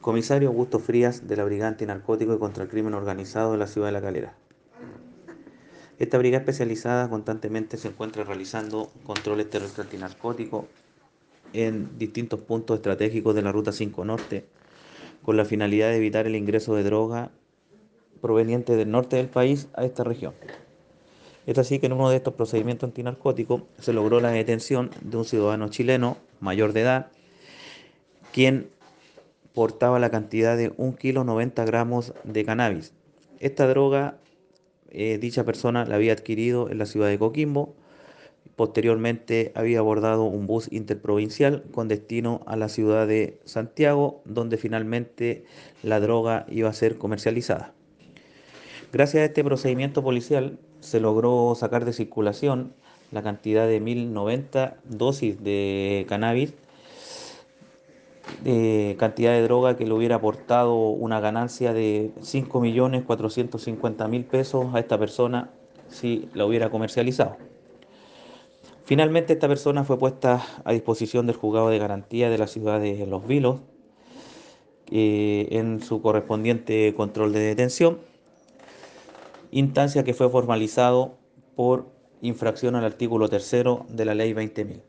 Comisario Augusto Frías de la Brigada Antinarcótico y contra el Crimen Organizado de la Ciudad de La Calera. Esta brigada especializada constantemente se encuentra realizando controles terrestres antinarcóticos en distintos puntos estratégicos de la Ruta 5 Norte con la finalidad de evitar el ingreso de droga proveniente del norte del país a esta región. Es así que en uno de estos procedimientos antinarcóticos se logró la detención de un ciudadano chileno mayor de edad, quien portaba la cantidad de 1 kilo 90 gramos de cannabis. Esta droga, eh, dicha persona la había adquirido en la ciudad de Coquimbo. Posteriormente había abordado un bus interprovincial con destino a la ciudad de Santiago, donde finalmente la droga iba a ser comercializada. Gracias a este procedimiento policial se logró sacar de circulación la cantidad de 1090 dosis de cannabis, cantidad de droga que le hubiera aportado una ganancia de 5.450.000 pesos a esta persona si la hubiera comercializado. Finalmente esta persona fue puesta a disposición del juzgado de garantía de la ciudad de Los Vilos eh, en su correspondiente control de detención instancia que fue formalizado por infracción al artículo tercero de la ley 20.000.